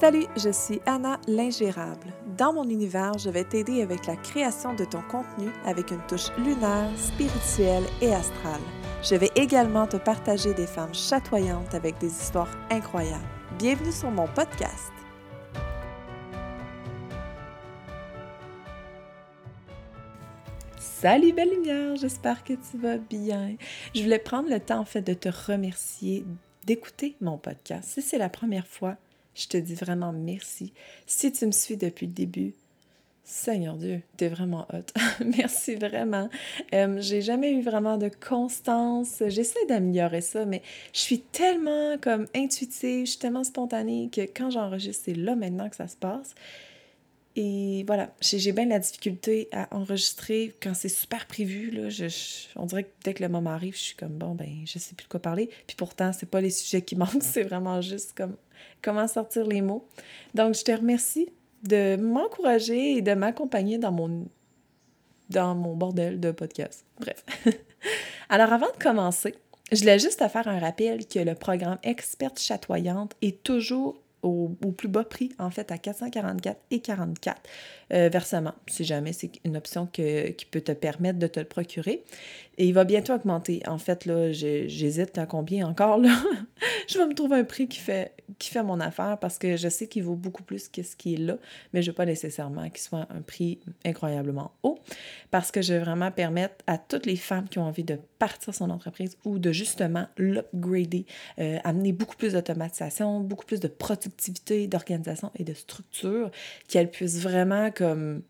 Salut, je suis Anna l'ingérable. Dans mon univers, je vais t'aider avec la création de ton contenu avec une touche lunaire, spirituelle et astrale. Je vais également te partager des femmes chatoyantes avec des histoires incroyables. Bienvenue sur mon podcast. Salut belle lumière, j'espère que tu vas bien. Je voulais prendre le temps en fait de te remercier d'écouter mon podcast. Si c'est la première fois, je te dis vraiment merci. Si tu me suis depuis le début, Seigneur Dieu, t'es vraiment hot. merci vraiment. Euh, j'ai jamais eu vraiment de constance. J'essaie d'améliorer ça, mais je suis tellement comme intuitive, je suis tellement spontanée que quand j'enregistre, c'est là maintenant que ça se passe. Et voilà, j'ai bien la difficulté à enregistrer quand c'est super prévu. Là, je, on dirait que dès que le moment arrive, je suis comme bon, ben, je sais plus de quoi parler. Puis pourtant, c'est pas les sujets qui manquent, c'est vraiment juste comme comment sortir les mots. Donc, je te remercie de m'encourager et de m'accompagner dans mon, dans mon bordel de podcast. Bref. Alors, avant de commencer, je voulais juste te faire un rappel que le programme Experte chatoyante est toujours au, plus bas prix, en fait, à 444 et 44 euh, versements, si jamais c'est une option qui peut te permettre de te le procurer. Et il va bientôt augmenter. En fait, là, j'hésite à combien encore, là. je vais me trouver un prix qui fait, qui fait mon affaire parce que je sais qu'il vaut beaucoup plus que ce qui est là, mais je ne veux pas nécessairement qu'il soit un prix incroyablement haut parce que je veux vraiment permettre à toutes les femmes qui ont envie de partir son entreprise ou de justement l'upgrader, euh, amener beaucoup plus d'automatisation, beaucoup plus de productivité, d'organisation et de structure, qu'elles puissent vraiment comme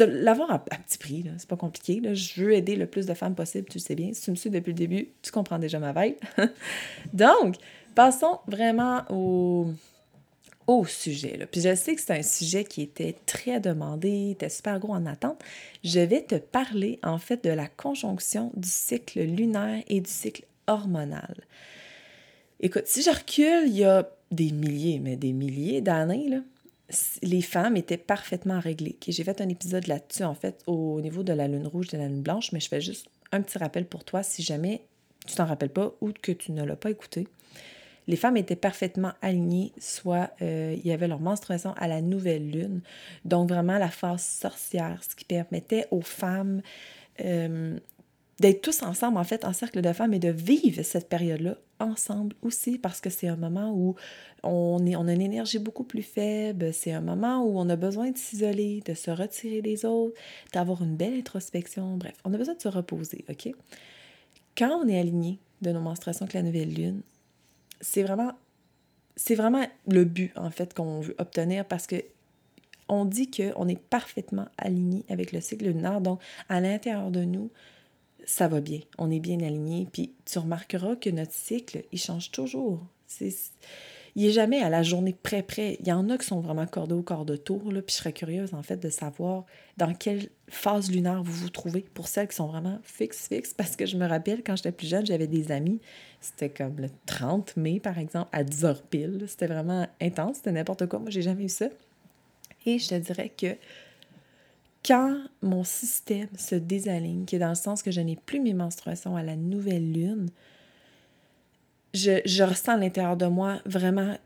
l'avoir à, petit prix, c'est pas compliqué. Je veux aider le plus de femmes possible, tu sais bien. Si tu me suis depuis le début, tu comprends déjà ma veille. Donc, passons vraiment au, au sujet. Là. Puis je sais que c'est un sujet qui était très demandé, était super gros en attente. Je vais te parler en fait de la conjonction du cycle lunaire et du cycle hormonal. Écoute, si je recule, il y a des milliers, mais des milliers d'années, là, les femmes étaient parfaitement réglées. J'ai fait un épisode là-dessus, en fait, au niveau de la lune rouge, de la lune blanche, mais je fais juste un petit rappel pour toi si jamais tu t'en rappelles pas ou que tu ne l'as pas écouté. Les femmes étaient parfaitement alignées, soit euh, il y avait leur menstruation à la nouvelle lune, donc vraiment la phase sorcière, ce qui permettait aux femmes euh, d'être tous ensemble, en fait, en cercle de femmes et de vivre cette période-là ensemble aussi, parce que c'est un moment où on, est, on a une énergie beaucoup plus faible, c'est un moment où on a besoin de s'isoler, de se retirer des autres, d'avoir une belle introspection, bref, on a besoin de se reposer, OK? Quand on est aligné de nos menstruations avec la nouvelle lune, c'est vraiment, c'est vraiment le but, en fait, qu'on veut obtenir parce que on dit qu'on est parfaitement aligné avec le cycle lunaire, donc à l'intérieur de nous, ça va bien, on est bien aligné. Puis tu remarqueras que notre cycle, il change toujours. C'est, il n'est jamais à la journée près-près. Il y en a qui sont vraiment cordés au corps de tour, là, puis je serais curieuse, en fait, de savoir dans quelle phase lunaire vous vous trouvez pour celles qui sont vraiment fixes, fixes, parce que je me rappelle, quand j'étais plus jeune, j'avais des amis, c'était comme le 30 mai, par exemple, à 10 h pile. C'était vraiment intense, c'était n'importe quoi. Moi, j'ai jamais eu ça. Et je te dirais que quand mon système se désaligne, qui est dans le sens que je n'ai plus mes menstruations à la nouvelle lune, je, je ressens à l'intérieur de moi vraiment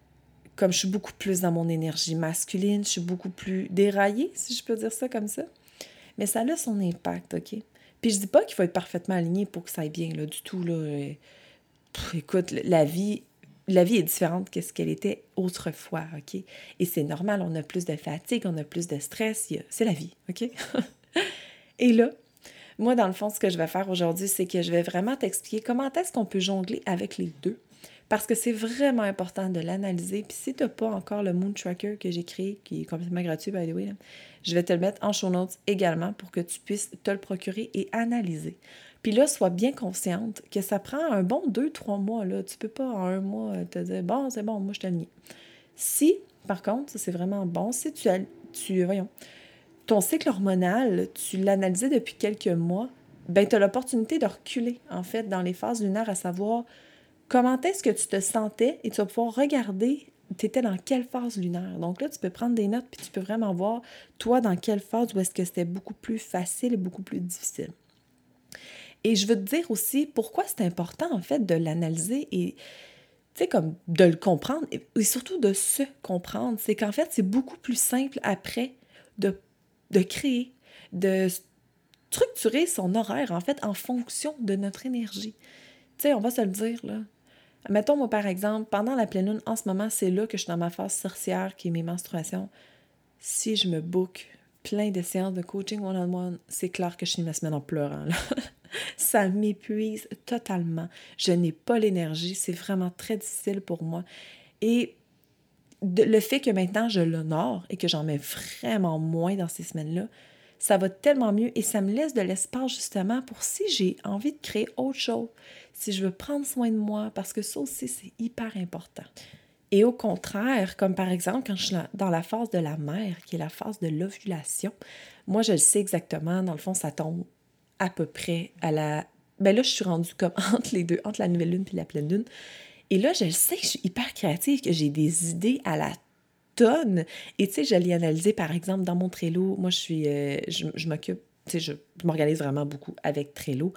comme je suis beaucoup plus dans mon énergie masculine, je suis beaucoup plus déraillée, si je peux dire ça comme ça. Mais ça a son impact, OK? Puis je dis pas qu'il faut être parfaitement aligné pour que ça aille bien, là, du tout, là. écoute, la vie la vie est différente que ce qu'elle était autrefois, OK? Et c'est normal, on a plus de fatigue, on a plus de stress, c'est la vie, OK? Et là, moi, dans le fond, ce que je vais faire aujourd'hui, c'est que je vais vraiment t'expliquer comment est-ce qu'on peut jongler avec les deux. Parce que c'est vraiment important de l'analyser. Puis si tu n'as pas encore le Moon Tracker que j'ai créé, qui est complètement gratuit, by the way, je vais te le mettre en show notes également pour que tu puisses te le procurer et analyser. Puis là, sois bien consciente que ça prend un bon deux, trois mois. Là. Tu peux pas en un mois te dire Bon, c'est bon, moi je te Si, par contre, c'est vraiment bon, si tu as tu, voyons, ton cycle hormonal, tu l'analysais depuis quelques mois, ben tu as l'opportunité de reculer, en fait, dans les phases lunaires, à savoir comment est-ce que tu te sentais et tu vas pouvoir regarder tu étais dans quelle phase lunaire. Donc là, tu peux prendre des notes puis tu peux vraiment voir, toi, dans quelle phase où est-ce que c'était beaucoup plus facile et beaucoup plus difficile. Et je veux te dire aussi pourquoi c'est important, en fait, de l'analyser et tu sais, comme de le comprendre et, surtout de se comprendre. C'est qu'en fait, c'est beaucoup plus simple après de, de créer, de structurer son horaire, en fait, en fonction de notre énergie. Tu sais, on va se le dire, là. Mettons, moi, par exemple, pendant la pleine lune, en ce moment, c'est là que je suis dans ma phase sorcière, qui est mes menstruations. Si je me book plein de séances de coaching one-on-one, c'est clair que je finis ma semaine en pleurant. Là. Ça m'épuise totalement. Je n'ai pas l'énergie. C'est vraiment très difficile pour moi. Et le fait que maintenant je l'honore et que j'en mets vraiment moins dans ces semaines-là, ça va tellement mieux et ça me laisse de l'espace justement pour si j'ai envie de créer autre chose, si je veux prendre soin de moi, parce que ça aussi, c'est hyper important. Et au contraire, comme par exemple quand je suis dans la phase de la mère, qui est la phase de l'ovulation, moi je le sais exactement, dans le fond, ça tombe à peu près à la... Ben là, je suis rendue comme entre les deux, entre la nouvelle lune et la pleine lune. Et là, je sais que je suis hyper créative, que j'ai des idées à la tonne. Et tu sais, je l'ai analysé, par exemple, dans mon Trello. Moi, je suis... Euh, je, m'occupe... Tu sais, je, m'organise vraiment beaucoup avec Trello.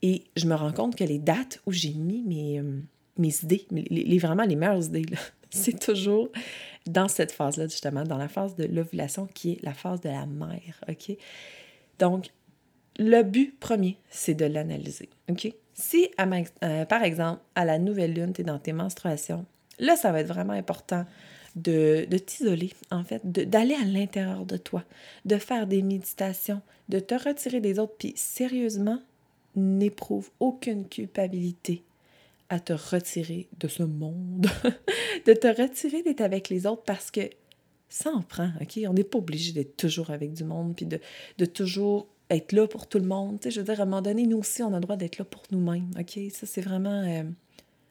Et je me rends compte que les dates où j'ai mis mes, euh, mes idées, les, vraiment les meilleures idées, c'est toujours dans cette phase-là, justement, dans la phase de l'ovulation qui est la phase de la mère, OK? Donc, le but premier, c'est de l'analyser. Si, euh, par exemple, à la nouvelle lune, tu es dans tes menstruations, là, ça va être vraiment important de, de t'isoler, en fait, d'aller à l'intérieur de toi, de faire des méditations, de te retirer des autres, puis sérieusement, n'éprouve aucune culpabilité à te retirer de ce monde, de te retirer d'être avec les autres parce que ça en prend, OK? On n'est pas obligé d'être toujours avec du monde, puis de, de toujours être là pour tout le monde. Tu je veux dire, à un moment donné, nous aussi, on a le droit d'être là pour nous-mêmes. OK? Ça, c'est vraiment. Euh,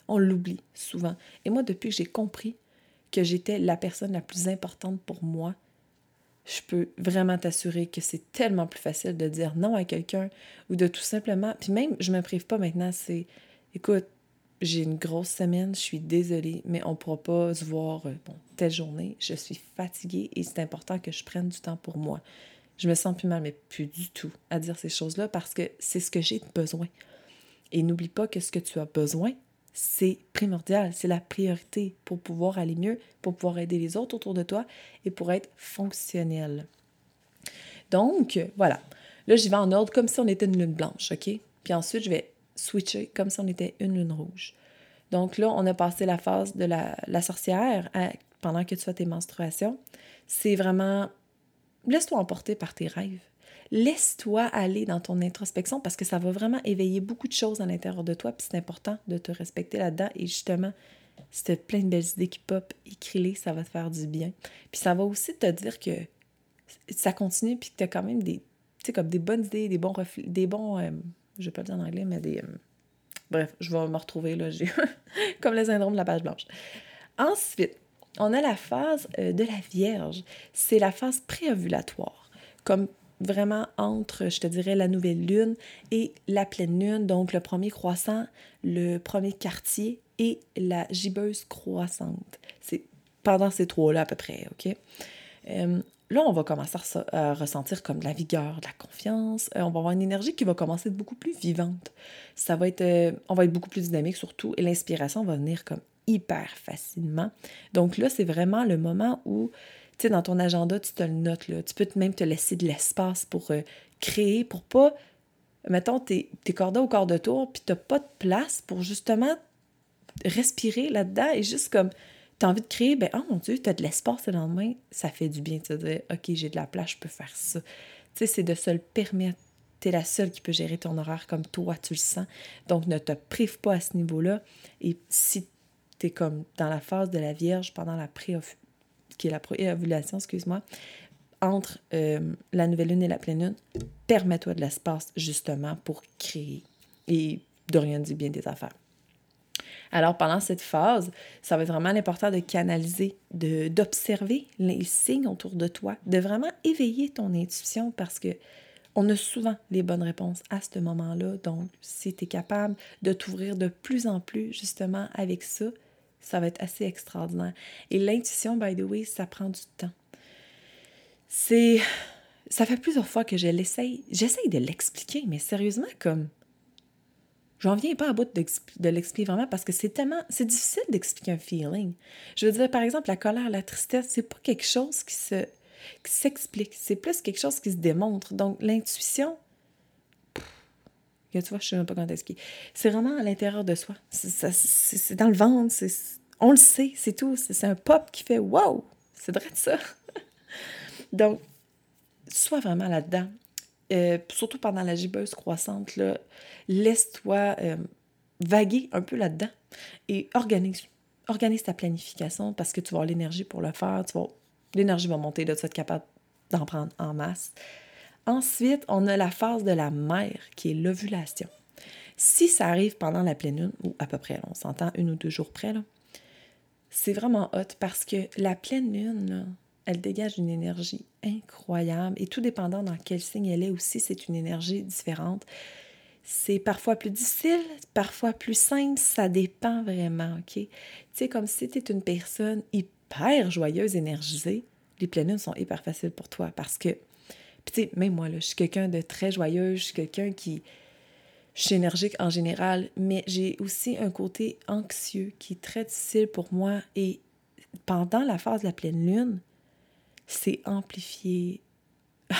on l'oublie souvent. Et moi, depuis que j'ai compris que j'étais la personne la plus importante pour moi, je peux vraiment t'assurer que c'est tellement plus facile de dire non à quelqu'un ou de tout simplement. Puis même, je ne me prive pas maintenant, c'est écoute, j'ai une grosse semaine, je suis désolée, mais on ne pourra pas se voir euh, bon, telle journée. Je suis fatiguée et c'est important que je prenne du temps pour moi je me sens plus mal, mais plus du tout à dire ces choses-là parce que c'est ce que j'ai besoin. Et n'oublie pas que ce que tu as besoin, c'est primordial, c'est la priorité pour pouvoir aller mieux, pour pouvoir aider les autres autour de toi et pour être fonctionnel. Donc, voilà. Là, j'y vais en ordre comme si on était une lune blanche, OK? Puis ensuite, je vais switcher comme si on était une lune rouge. Donc là, on a passé la phase de la, sorcière pendant que tu as tes menstruations. C'est vraiment laisse-toi emporter par tes rêves. Laisse-toi aller dans ton introspection parce que ça va vraiment éveiller beaucoup de choses à l'intérieur de toi. Puis c'est important de te respecter là-dedans. Et justement, si tu as plein de belles idées qui pop, écris-les, ça va te faire du bien. Puis ça va aussi te dire que ça continue puis que tu as quand même des, comme des bonnes idées, des bons reflets, des bons, euh, je vais pas le dire en anglais, mais des... Euh, bref, je vais me retrouver là, j'ai comme le syndrome de la page blanche. Ensuite, on a la phase euh, de la Vierge. C'est la phase préovulatoire, comme vraiment entre, je te dirais, la nouvelle lune et la pleine lune, donc le premier croissant, le premier quartier et la gibbeuse croissante. C'est pendant ces trois-là à peu près, OK? Euh, là, on va commencer à, ressentir comme de la vigueur, de la confiance. Euh, on va avoir une énergie qui va commencer à être beaucoup plus vivante. Ça va être, on va être beaucoup plus dynamique surtout, et l'inspiration va venir comme hyper facilement. Donc là, c'est vraiment le moment où, tu sais, dans ton agenda, tu te le notes, là. Tu peux même te laisser de l'espace pour euh, créer, pour pas, mettons, t'es es cordé au corps de tour, puis t'as pas de place pour justement respirer là-dedans et juste comme, t'as envie de créer, ben, oh mon Dieu, t'as de l'espace le lendemain, ça fait du bien de te OK, j'ai de la place, je peux faire ça. Tu sais, c'est de se le permettre. Tu la seule qui peut gérer ton horaire comme toi, tu le sens. Donc, ne te prive pas à ce niveau-là. Et si comme dans la phase de la Vierge pendant la pré préovulation, excuse-moi, entre euh, la nouvelle lune et la pleine lune, permets-toi de l'espace justement pour créer et de rien dire bien des affaires. Alors, pendant cette phase, ça va être vraiment important de canaliser, d'observer les signes autour de toi, de vraiment éveiller ton intuition parce que on a souvent les bonnes réponses à ce moment-là. Donc, si tu es capable de t'ouvrir de plus en plus justement avec ça, ça va être assez extraordinaire. Et l'intuition, by the way, ça prend du temps. C'est. Ça fait plusieurs fois que je l'essaye. J'essaye de l'expliquer, mais sérieusement, comme. J'en viens pas à bout de l'expliquer vraiment parce que c'est tellement. C'est difficile d'expliquer un feeling. Je veux dire, par exemple, la colère, la tristesse, c'est pas quelque chose qui qui s'explique. C'est plus quelque chose qui se démontre. Donc, l'intuition, tu vois, je sais même pas comment t'expliquer. C'est vraiment à l'intérieur de soi. C'est dans le ventre. On le sait, c'est tout. C'est un pop qui fait wow! C'est vrai ça. Donc, sois vraiment là-dedans. Euh, surtout pendant la gibbeuse croissante, laisse-toi euh, vaguer un peu là-dedans et organise. Organise ta planification parce que tu vas avoir l'énergie pour le faire. l'énergie va monter, là, tu vas être capable d'en prendre en masse. Ensuite, on a la phase de la mère qui est l'ovulation. Si ça arrive pendant la pleine lune, ou à peu près, on s'entend une ou deux jours près, c'est vraiment hot parce que la pleine lune, elle dégage une énergie incroyable et tout dépendant dans quel signe elle est aussi, c'est une énergie différente. C'est parfois plus difficile, parfois plus simple, ça dépend vraiment, OK? Tu sais, comme si tu es une personne hyper joyeuse, énergisée, les pleines lunes sont hyper faciles pour toi parce que puis, tu sais, même moi, là, je suis quelqu'un de très joyeux, je suis quelqu'un qui. Je suis énergique en général, mais j'ai aussi un côté anxieux qui est très difficile pour moi. Et pendant la phase de la pleine lune, c'est amplifié.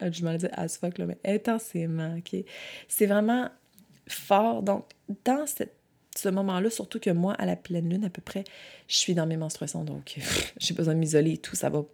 je m'en dis as fuck, là, mais intensément, OK? C'est vraiment fort. Donc, dans cette ce moment-là, surtout que moi, à la pleine lune, à peu près, je suis dans mes menstruations, donc j'ai besoin de m'isoler et tout, ça va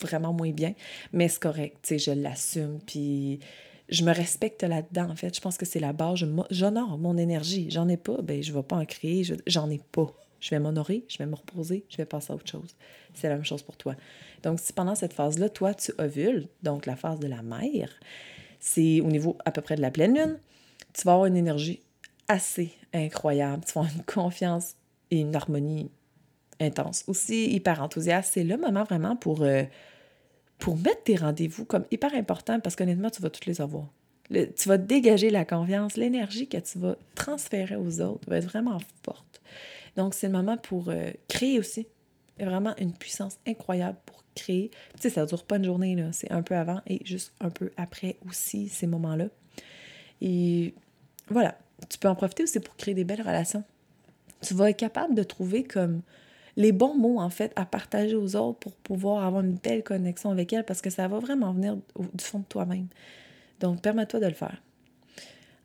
vraiment moins bien, mais c'est correct, tu sais, je l'assume, puis je me respecte là-dedans, en fait. Je pense que c'est la base, j'honore mon énergie. J'en ai pas, ben je vais pas en créer, j'en ai pas. Je vais m'honorer, je vais me reposer, je vais passer à autre chose. C'est la même chose pour toi. Donc, si pendant cette phase-là, toi, tu ovules, donc la phase de la mère, c'est au niveau à peu près de la pleine lune, tu vas avoir une énergie assez incroyable. Tu avoir une confiance et une harmonie intense. Aussi hyper enthousiaste. C'est le moment vraiment pour, euh, pour mettre tes rendez-vous comme hyper important parce qu'honnêtement, tu vas tous les avoir. tu vas dégager la confiance, l'énergie que tu vas transférer aux autres va être vraiment forte. Donc, c'est le moment pour euh, créer aussi. Vraiment une puissance incroyable pour créer. Tu sais, ça ne dure pas une journée, là. C'est un peu avant et juste un peu après aussi, ces moments-là. Et voilà, tu peux en profiter aussi pour créer des belles relations. Tu vas être capable de trouver comme les bons mots, en fait, à partager aux autres pour pouvoir avoir une belle connexion avec elles parce que ça va vraiment venir du fond de toi-même. Donc, permets-toi de le faire.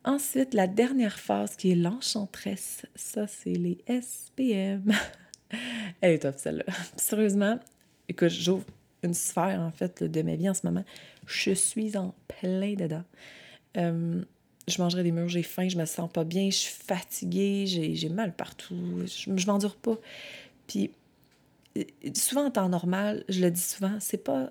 Ensuite, la dernière phase qui est l'enchantresse, ça, c'est les SPM. Elle est top, celle-là. Sérieusement, écoute, j'ouvre une sphère, en fait, de ma vie en ce moment. Je suis en plein dedans. Euh, je mangerai des murs, j'ai faim, je me sens pas bien, je suis fatiguée, j'ai mal partout, je, je m'endure pas. Puis souvent en temps normal, je le dis souvent, c'est pas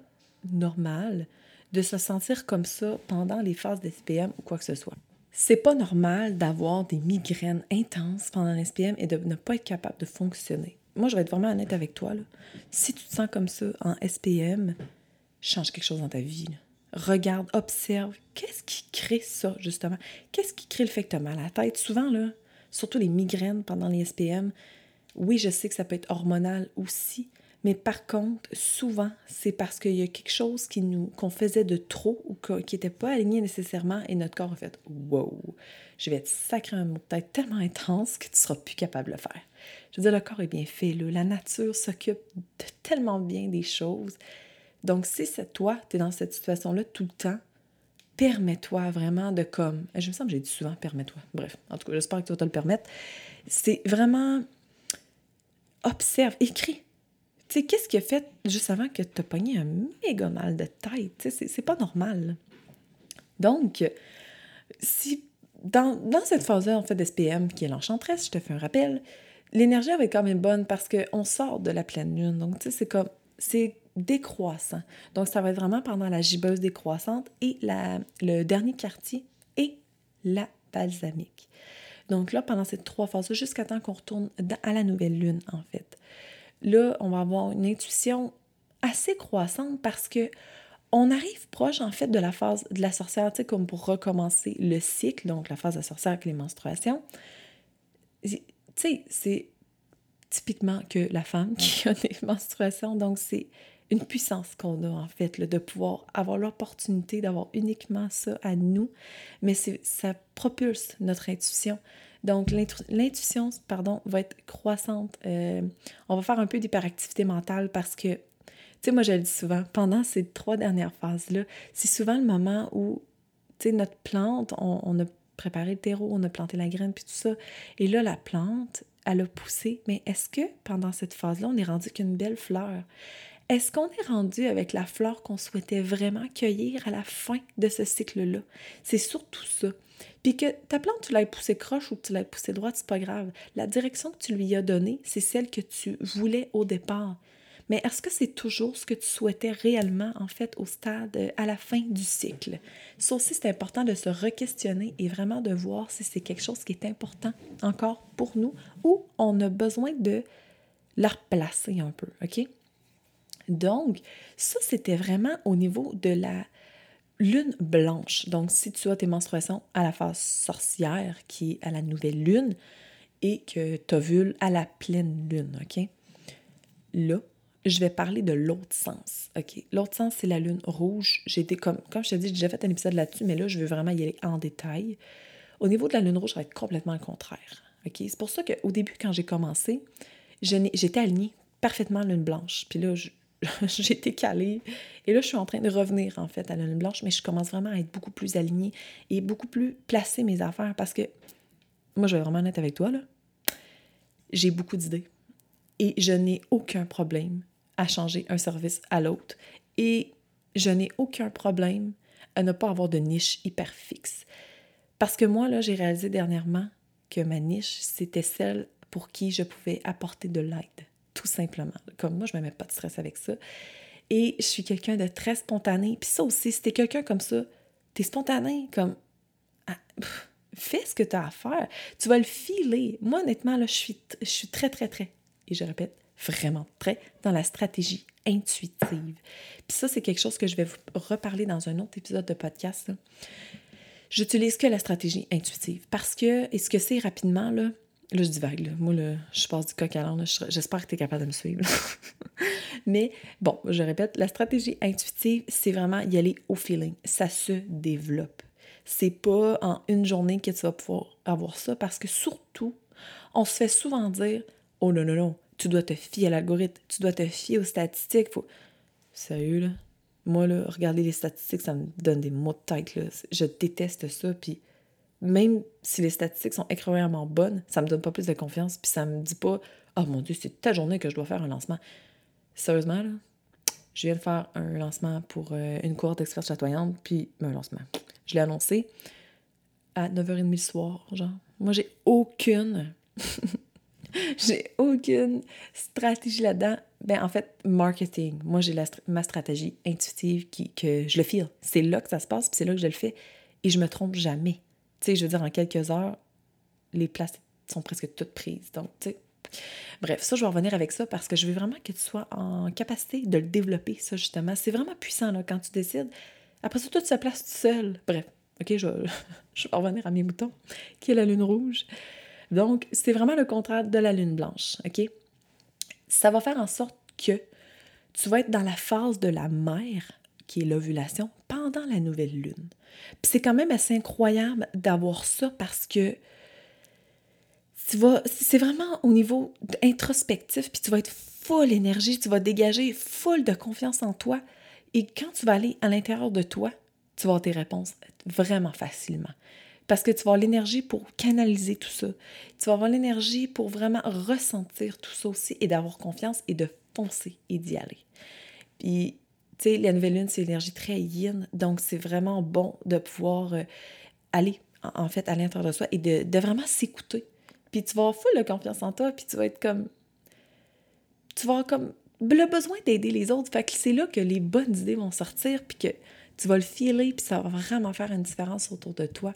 normal de se sentir comme ça pendant les phases d'SPM ou quoi que ce soit. C'est pas normal d'avoir des migraines intenses pendant l'SPM et de ne pas être capable de fonctionner. Moi, je vais être vraiment honnête avec toi. Là. Si tu te sens comme ça en SPM, change quelque chose dans ta vie. Regarde, observe, qu'est-ce qui crée ça, justement? Qu'est-ce qui crée le fait que tu as mal à la tête? Souvent, là, surtout les migraines pendant les SPM, oui, je sais que ça peut être hormonal aussi, mais par contre, souvent, c'est parce qu'il y a quelque chose qui nous, qu'on faisait de trop ou qui n'était pas aligné nécessairement et notre corps a fait Wow, je vais être sacré un mot de tellement intense que tu ne seras plus capable de le faire. Je veux dire, le corps est bien fait, là. la nature s'occupe tellement bien des choses donc, si c'est toi, tu es dans cette situation-là tout le temps, permets-toi vraiment de comme. Je me sens que j'ai dit souvent permets-toi. Bref, en tout cas, j'espère que tu vas te le permettre. C'est vraiment. Observe, écris. Tu sais, qu'est-ce qui a fait juste avant que tu as pogné un méga mal de tête? Tu sais, c'est pas normal. Donc, si dans, dans cette phase-là, en fait, d'SPM, qui est l'enchantresse, je te fais un rappel, l'énergie va quand même bonne parce qu'on sort de la pleine lune. Donc, tu sais, c'est comme. C'est décroissant. Donc, ça va être vraiment pendant la gibbeuse décroissante et la, le dernier quartier et la balsamique. Donc là, pendant ces trois phases, jusqu'à temps qu'on retourne à la nouvelle lune, en fait. Là, on va avoir une intuition assez croissante parce que on arrive proche, en fait, de la phase de la sorcière, tu sais, comme pour recommencer le cycle, donc la phase de la sorcière avec les menstruations. Tu sais, c'est typiquement que la femme qui a des menstruations, donc c'est une puissance qu'on a en fait, de pouvoir avoir l'opportunité d'avoir uniquement ça à nous, mais ça propulse notre intuition. Donc l'intuition, pardon, va être croissante. Euh, on va faire un peu d'hyperactivité mentale parce que, tu sais, moi je le dis souvent, pendant ces trois dernières phases-là, c'est souvent le moment où, tu sais, notre plante, on, on a préparé le terreau, on a planté la graine, puis tout ça. Et là, la plante, elle a poussé. Mais est-ce que pendant cette phase-là, on est rendu qu'une belle fleur? Est-ce qu'on est rendu avec la fleur qu'on souhaitait vraiment cueillir à la fin de ce cycle-là? C'est surtout ça. Puis que ta plante, tu l'as poussée croche ou tu l'as poussée droite, c'est pas grave. La direction que tu lui as donnée, c'est celle que tu voulais au départ. Mais est-ce que c'est toujours ce que tu souhaitais réellement, en fait, au stade, euh, à la fin du cycle? Ça aussi, c'est important de se re-questionner et vraiment de voir si c'est quelque chose qui est important encore pour nous ou on a besoin de la replacer un peu, OK? Donc, ça, c'était vraiment au niveau de la lune blanche. Donc, si tu as tes menstruations à la phase sorcière, qui est à la nouvelle lune, et que tu ovules à la pleine lune, OK? Là, je vais parler de l'autre sens, OK? L'autre sens, c'est la lune rouge. J'ai été comme, comme je te dis, j'ai déjà fait un épisode là-dessus, mais là, je veux vraiment y aller en détail. Au niveau de la lune rouge, ça va être complètement le contraire, OK? C'est pour ça qu'au début, quand j'ai commencé, j'étais alignée parfaitement lune blanche. Puis là, je, été calée. Et là, je suis en train de revenir, en fait, à la lune blanche, mais je commence vraiment à être beaucoup plus alignée et beaucoup plus placer mes affaires parce que, moi, je vais vraiment être avec toi, là. J'ai beaucoup d'idées. Et je n'ai aucun problème à changer un service à l'autre. Et je n'ai aucun problème à ne pas avoir de niche hyper fixe. Parce que moi, là, j'ai réalisé dernièrement que ma niche, c'était celle pour qui je pouvais apporter de l'aide tout simplement. Comme moi, je ne me mets pas de stress avec ça. Et je suis quelqu'un de très spontané. Puis ça aussi, si t'es quelqu'un comme ça, t'es spontané, comme... Ah, fais ce que tu as à faire. Tu vas le filer. Moi, honnêtement, là, je suis, je suis très, très, très, et je répète, vraiment très dans la stratégie intuitive. Puis ça, c'est quelque chose que je vais vous reparler dans un autre épisode de podcast. J'utilise que la stratégie intuitive parce que, et ce que c'est rapidement, là, Là, je divague. Là. Moi, là, je passe du coq à l'âne. J'espère que tu es capable de me suivre. Mais bon, je répète, la stratégie intuitive, c'est vraiment y aller au feeling. Ça se développe. C'est pas en une journée que tu vas pouvoir avoir ça parce que surtout, on se fait souvent dire Oh non, non, non, tu dois te fier à l'algorithme, tu dois te fier aux statistiques. Sérieux, là? Moi, là, regarder les statistiques, ça me donne des mots de tête. Là. Je déteste ça. Puis même si les statistiques sont incroyablement bonnes, ça me donne pas plus de confiance, puis ça me dit pas Oh mon Dieu, c'est ta journée que je dois faire un lancement. Sérieusement, là, je viens de faire un lancement pour euh, une cohorte d'experts chatoyantes, puis un lancement. Je l'ai annoncé à 9h30 le soir, genre. Moi, j'ai aucune. j'ai aucune stratégie là-dedans. Ben, en fait, marketing. Moi, j'ai ma stratégie intuitive qui, que je le file. C'est là que ça se passe, puis c'est là que je le fais. Et je me trompe jamais. Sais, je veux dire, en quelques heures, les places sont presque toutes prises. Donc, tu sais. Bref, ça, je vais revenir avec ça parce que je veux vraiment que tu sois en capacité de le développer, ça, justement. C'est vraiment puissant, là, quand tu décides. Après ça, tout se place tout seul. Bref, OK, je, je vais revenir à mes moutons, qui est la lune rouge. Donc, c'est vraiment le contraire de la lune blanche, OK? Ça va faire en sorte que tu vas être dans la phase de la mère, qui est l'ovulation, pendant la nouvelle lune. Puis c'est quand même assez incroyable d'avoir ça parce que tu vas, c'est vraiment au niveau introspectif, puis tu vas être full énergie, tu vas dégager full de confiance en toi. Et quand tu vas aller à l'intérieur de toi, tu vas avoir tes réponses vraiment facilement. Parce que tu vas avoir l'énergie pour canaliser tout ça. Tu vas avoir l'énergie pour vraiment ressentir tout ça aussi et d'avoir confiance et de foncer et d'y aller. Puis tu sais, la nouvelle lune, c'est l'énergie très yin, donc c'est vraiment bon de pouvoir euh, aller, en, fait, à l'intérieur de soi et de, vraiment s'écouter. Puis tu vas avoir full de confiance en toi, puis tu vas être comme... Tu vas avoir comme le besoin d'aider les autres. Fait que c'est là que les bonnes idées vont sortir, puis que tu vas le filer, puis ça va vraiment faire une différence autour de toi.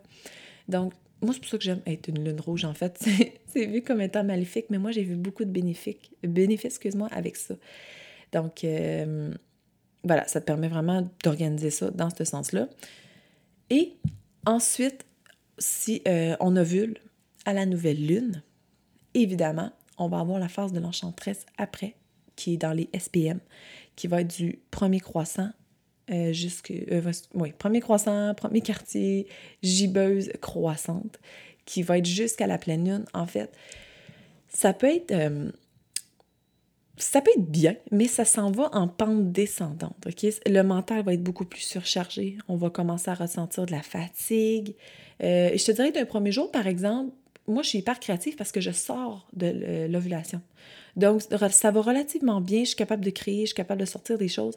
Donc, moi, c'est pour ça que j'aime être une lune rouge, en fait. C'est vu comme étant maléfique, mais moi, j'ai vu beaucoup de bénéfices, bénéfices excuse-moi, avec ça. Donc, euh, voilà, ça te permet vraiment d'organiser ça dans ce sens-là. Et ensuite, si euh, on ovule à la nouvelle lune, évidemment, on va avoir la phase de l'enchantresse après, qui est dans les SPM, qui va être du premier croissant euh. Euh, oui, premier croissant, premier quartier, gibbeuse croissante, qui va être jusqu'à la pleine lune. En fait, ça peut être... Euh, ça peut être bien, mais ça s'en va en pente descendante. Le mental va être beaucoup plus surchargé. On va commencer à ressentir de la fatigue. je te dirais d'un premier jour, par exemple, moi, je suis hyper créative parce que je sors de l'ovulation. Donc, ça va relativement bien. Je suis capable de créer, je suis capable de sortir des choses.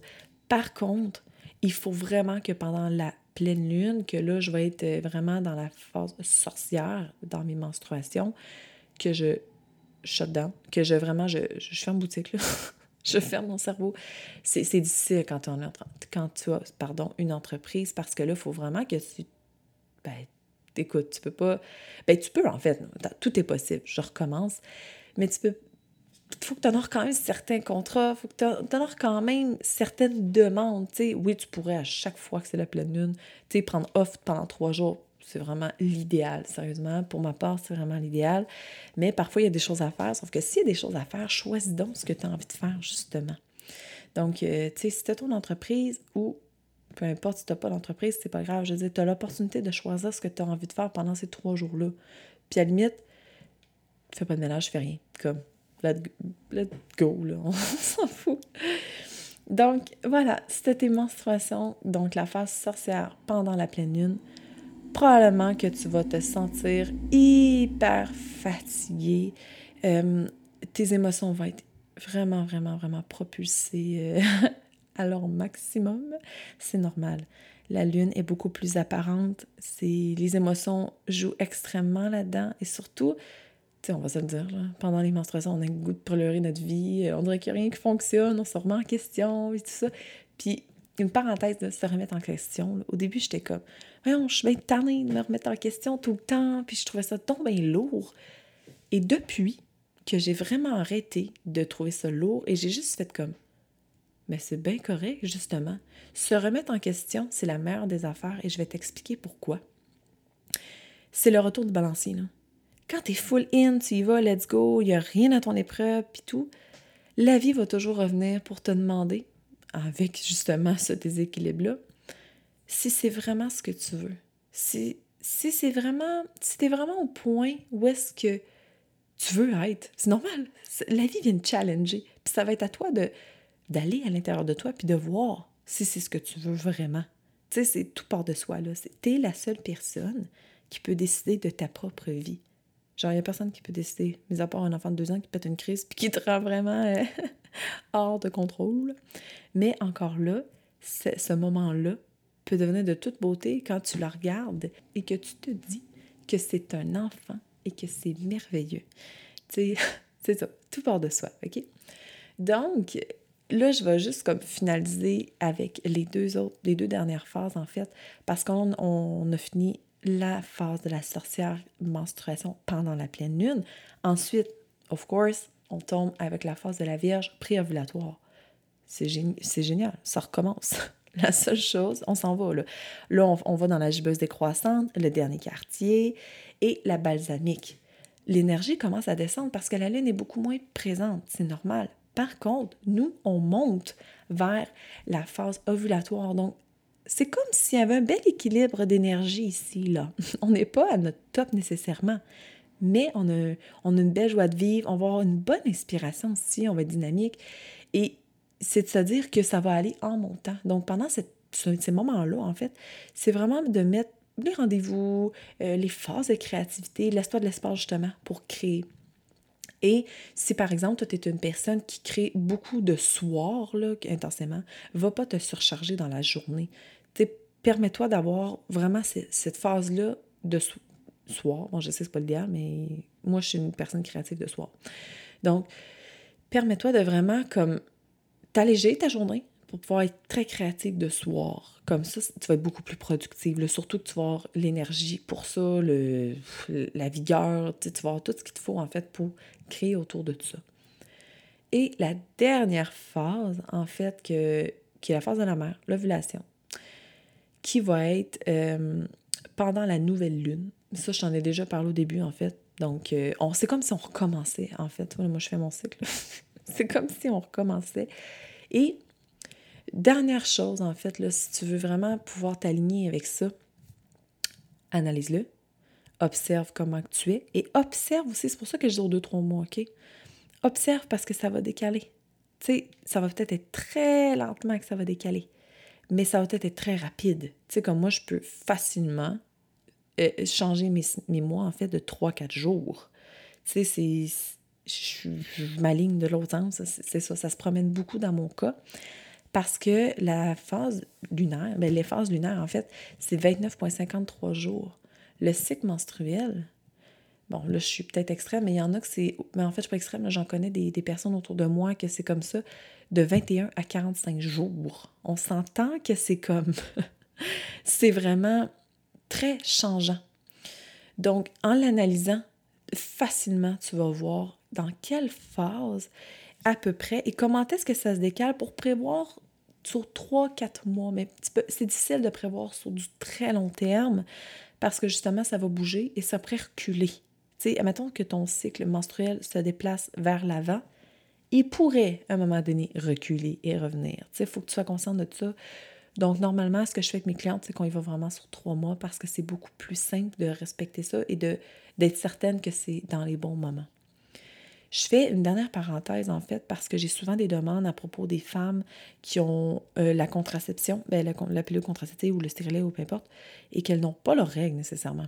Par contre, il faut vraiment que pendant la pleine lune, que là, je vais être euh, vraiment dans la phase sorcière dans mes menstruations, que je shut down, que je vraiment, je, je ferme boutique, là. je ferme mon cerveau. C'est difficile quand, on, quand tu as pardon, une entreprise parce que là, il faut vraiment que tu. Ben, écoute, tu peux pas. Ben, tu peux, en fait. Tout est possible. Je recommence. Mais tu peux il faut que tu honores quand même certains contrats, il faut que tu honores quand même certaines demandes. Oui, tu pourrais à chaque fois que c'est la pleine lune, prendre off pendant trois jours. C'est vraiment l'idéal, sérieusement. Pour ma part, c'est vraiment l'idéal. Mais parfois, il y a des choses à faire. Sauf que s'il y a des choses à faire, choisis donc ce que tu as envie de faire, justement. Donc, euh, tu sais, si tu as ton entreprise ou peu importe si tu n'as pas d'entreprise, c'est pas grave. Je veux dire, tu as l'opportunité de choisir ce que tu as envie de faire pendant ces trois jours-là. Puis à la limite, fais pas de ménage, fais rien. Comme, Let's, go, là, on s'en fout. Donc, voilà, c'était tes menstruations, donc la phase sorcière pendant la pleine lune. Probablement que tu vas te sentir hyper fatigué. Euh, tes émotions vont être vraiment, vraiment, vraiment propulsées euh, à leur maximum. C'est normal. La lune est beaucoup plus apparente. Les émotions jouent extrêmement là-dedans et surtout, on va se le dire, pendant les menstruations, on a le goût de pleurer notre vie, on dirait qu'il n'y a rien qui fonctionne, on se remet en question et tout ça. Puis, une parenthèse de se remettre en question. Au début, j'étais comme, je suis bien tannée de me remettre en question tout le temps, puis je trouvais ça bien lourd. Et depuis que j'ai vraiment arrêté de trouver ça lourd, et j'ai juste fait comme, mais c'est bien correct, justement. Se remettre en question, c'est la meilleure des affaires, et je vais t'expliquer pourquoi. C'est le retour du balancier, là quand tu es full in, tu y vas, let's go, il n'y a rien à ton épreuve, puis tout, la vie va toujours revenir pour te demander, avec justement ce déséquilibre-là, si c'est vraiment ce que tu veux. Si, si c'est vraiment, si tu es vraiment au point où est-ce que tu veux être. C'est normal. La vie vient te challenger. Puis ça va être à toi d'aller à l'intérieur de toi puis de voir si c'est ce que tu veux vraiment. Tu sais, c'est tout part de soi, là. Tu es la seule personne qui peut décider de ta propre vie. Genre, il n'y a personne qui peut décider, mis à part un enfant de deux ans qui pète une crise puis qui te rend vraiment euh, hors de contrôle. Mais encore là, ce moment-là peut devenir de toute beauté quand tu le regardes et que tu te dis que c'est un enfant et que c'est merveilleux. Tu sais, c'est ça, tout part de soi, OK? Donc, là, je vais juste comme finaliser avec les deux autres, les deux dernières phases, en fait, parce qu'on on a fini la phase de la sorcière menstruation pendant la pleine lune. Ensuite, of course, on tombe avec la phase de la Vierge préovulatoire. C'est génial, ça recommence. La seule chose, on s'en va là. Là, on, va dans la gibbeuse décroissante, le dernier quartier et la balsamique. L'énergie commence à descendre parce que la lune est beaucoup moins présente, c'est normal. Par contre, nous, on monte vers la phase ovulatoire. Donc, c'est comme s'il y avait un bel équilibre d'énergie ici, là. On n'est pas à notre top nécessairement, mais on a, on a une belle joie de vivre, on va avoir une bonne inspiration aussi, on va être dynamique. Et c'est de se dire que ça va aller en montant. Donc, pendant ces moments-là, en fait, c'est vraiment de mettre les rendez-vous, euh, les phases de créativité, laisse-toi de l'espace justement pour créer. Et si par exemple, tu es une personne qui crée beaucoup de soir, là, intensément, va pas te surcharger dans la journée permets-toi d'avoir vraiment cette phase-là de soir. Bon, je sais que c'est pas l'idéal, mais moi, je suis une personne créative de soir. Donc, permets-toi de vraiment comme t'alléger ta journée pour pouvoir être très créative de soir. Comme ça, tu vas être beaucoup plus productive. Surtout que tu vas avoir l'énergie pour ça, le, la vigueur, tu vas avoir tout ce qu'il te faut en fait pour créer autour de ça. Et la dernière phase, en fait, que, qui est la phase de la mère, l'ovulation qui va être euh, pendant la nouvelle lune. Ça, je t'en ai déjà parlé au début, en fait. Donc, euh, c'est comme si on recommençait, en fait. moi, je fais mon cycle. c'est comme si on recommençait. Et dernière chose, en fait, là, si tu veux vraiment pouvoir t'aligner avec ça, analyse-le, observe comment tu es et observe aussi, c'est pour ça que je dis aux deux, trois mois, OK? Observe parce que ça va décaler. Tu sais, ça va peut-être être très lentement que ça va décaler, mais ça va peut-être être très rapide. Tu sais, comme moi, je peux facilement euh, changer mes, mes, mois, en fait, de 3-4 jours. Tu sais, c'est... Je, je m'aligne de l'autre c'est ça, ça se promène beaucoup dans mon cas. Parce que la phase lunaire, bien, les phases lunaires, en fait, c'est 29,53 jours. Le cycle menstruel, bon, là, je suis peut-être extrême, mais il y en a que c'est. Mais en fait, je suis pas extrême, j'en connais des, personnes autour de moi que c'est comme ça, de 21 à 45 jours. On s'entend que c'est comme. c'est vraiment très changeant. Donc, en l'analysant, facilement, tu vas voir dans quelle phase à peu près et comment est-ce que ça se décale pour prévoir sur 3-4 mois. Mais c'est difficile de prévoir sur du très long terme parce que justement, ça va bouger et ça pourrait reculer. Tu sais, admettons que ton cycle menstruel se déplace vers l'avant, il pourrait à un moment donné reculer et revenir. Tu sais, il faut que tu sois conscient de ça. Donc, normalement, ce que je fais avec mes clientes, c'est qu'on y va vraiment sur trois mois parce que c'est beaucoup plus simple de respecter ça et d'être certaine que c'est dans les bons moments. Je fais une dernière parenthèse, en fait, parce que j'ai souvent des demandes à propos des femmes qui ont euh, la contraception, ben, la, pilule contraceptive ou le stérilet ou peu importe, et qu'elles n'ont pas leurs règles nécessairement.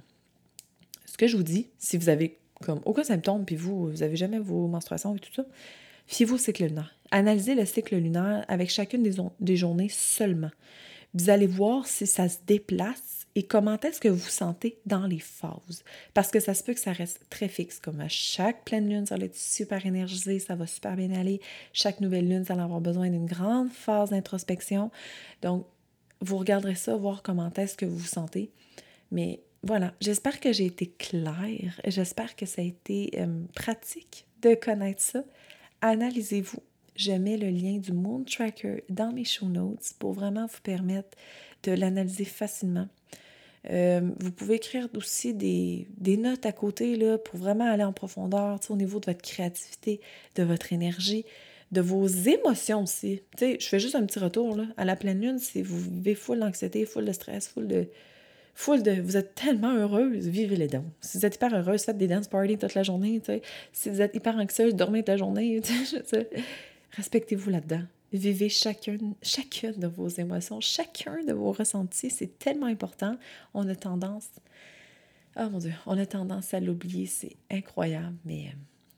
Ce que je vous dis, si vous avez comme aucun symptôme, puis vous, vous n'avez jamais vos menstruations et tout ça, fiez-vous au cycle lunaire. Analysez le cycle lunaire avec chacune des, des journées seulement. Vous allez voir si ça se déplace et comment est-ce que vous vous sentez dans les phases. Parce que ça se peut que ça reste très fixe, comme à chaque pleine lune, ça va être super énergisé, ça va super bien aller. Chaque nouvelle lune, ça va avoir besoin d'une grande phase d'introspection. Donc, vous regarderez ça, voir comment est-ce que vous vous sentez. Mais voilà, j'espère que j'ai été claire. J'espère que ça a été euh, pratique de connaître ça. Analysez-vous. Je mets le lien du Moon Tracker dans mes show notes pour vraiment vous permettre de l'analyser facilement. Euh, vous pouvez écrire aussi des, notes à côté pour vraiment aller en profondeur au niveau de votre créativité, de votre énergie, de vos émotions aussi. je fais juste un petit retour à la pleine lune. Si vous vivez full d'anxiété, full de stress, full de, de. Vous êtes tellement heureuse, vivez les dons. Si vous êtes hyper heureuse, faites des dance parties toute la journée. Si vous êtes hyper anxieuse, dormez toute la journée. Respectez-vous là-dedans. Vivez chacune, chacune de vos émotions, chacun de vos ressentis. C'est tellement important. On a tendance, oh mon Dieu, on a tendance à l'oublier. C'est incroyable. Mais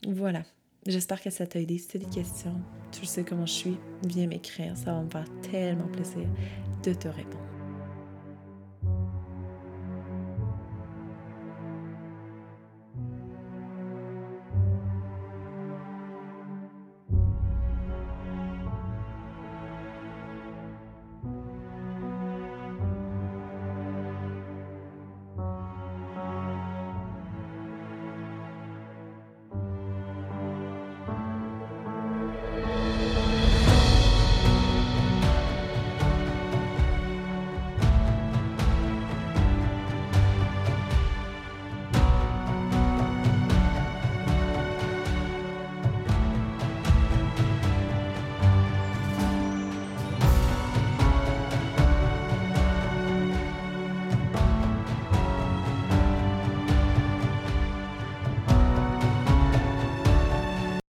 euh, voilà. J'espère que ça t'a aidé. Si tu as des questions, tu sais comment je suis, viens m'écrire. Ça va me faire tellement plaisir de te répondre.